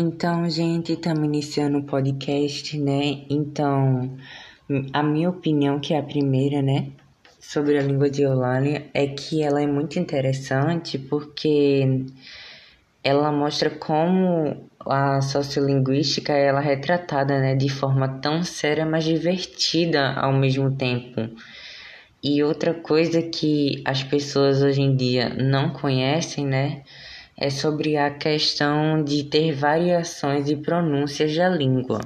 Então, gente, estamos iniciando o podcast, né? Então, a minha opinião, que é a primeira, né? Sobre a língua de Eulâlia, é que ela é muito interessante porque ela mostra como a sociolinguística ela é retratada, né? De forma tão séria, mas divertida ao mesmo tempo. E outra coisa que as pessoas hoje em dia não conhecem, né? É sobre a questão de ter variações de pronúncias da língua.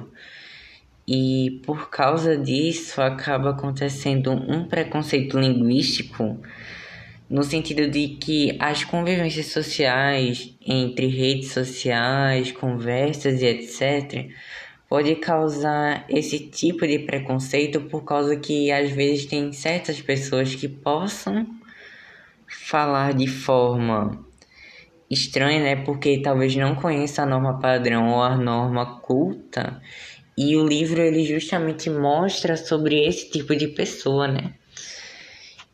E por causa disso acaba acontecendo um preconceito linguístico no sentido de que as convivências sociais entre redes sociais, conversas e etc pode causar esse tipo de preconceito por causa que às vezes tem certas pessoas que possam falar de forma estranha, né? Porque talvez não conheça a norma padrão ou a norma culta. E o livro ele justamente mostra sobre esse tipo de pessoa, né?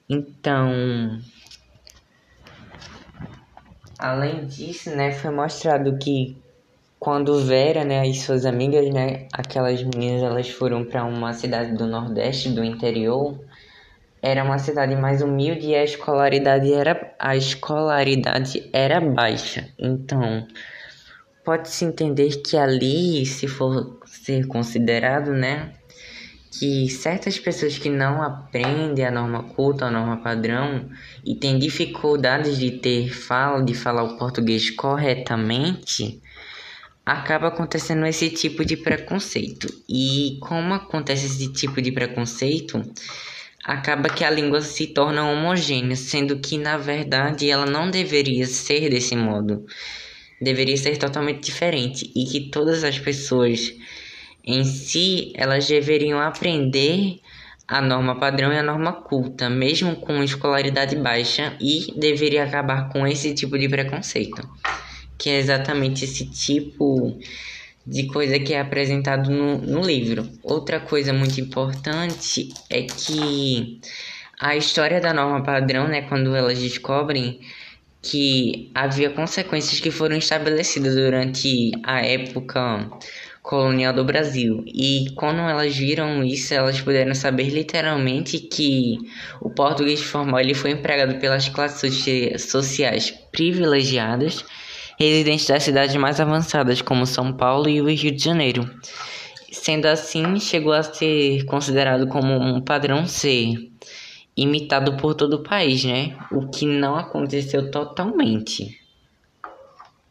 Então, além disso, né, foi mostrado que quando Vera, né, e suas amigas, né, aquelas meninas, elas foram para uma cidade do Nordeste, do interior, era uma cidade mais humilde e a escolaridade era a escolaridade era baixa. Então, pode-se entender que ali, se for ser considerado, né, que certas pessoas que não aprendem a norma culta, a norma padrão e têm dificuldades de ter fala, de falar o português corretamente, acaba acontecendo esse tipo de preconceito. E como acontece esse tipo de preconceito, acaba que a língua se torna homogênea, sendo que na verdade ela não deveria ser desse modo. Deveria ser totalmente diferente e que todas as pessoas em si elas deveriam aprender a norma padrão e a norma culta, mesmo com escolaridade baixa, e deveria acabar com esse tipo de preconceito, que é exatamente esse tipo de coisa que é apresentado no, no livro. Outra coisa muito importante é que a história da norma padrão, né, quando elas descobrem que havia consequências que foram estabelecidas durante a época colonial do Brasil. E quando elas viram isso, elas puderam saber literalmente que o português formal ele foi empregado pelas classes sociais privilegiadas residentes das cidades mais avançadas, como São Paulo e o Rio de Janeiro. Sendo assim, chegou a ser considerado como um padrão C, imitado por todo o país, né? O que não aconteceu totalmente.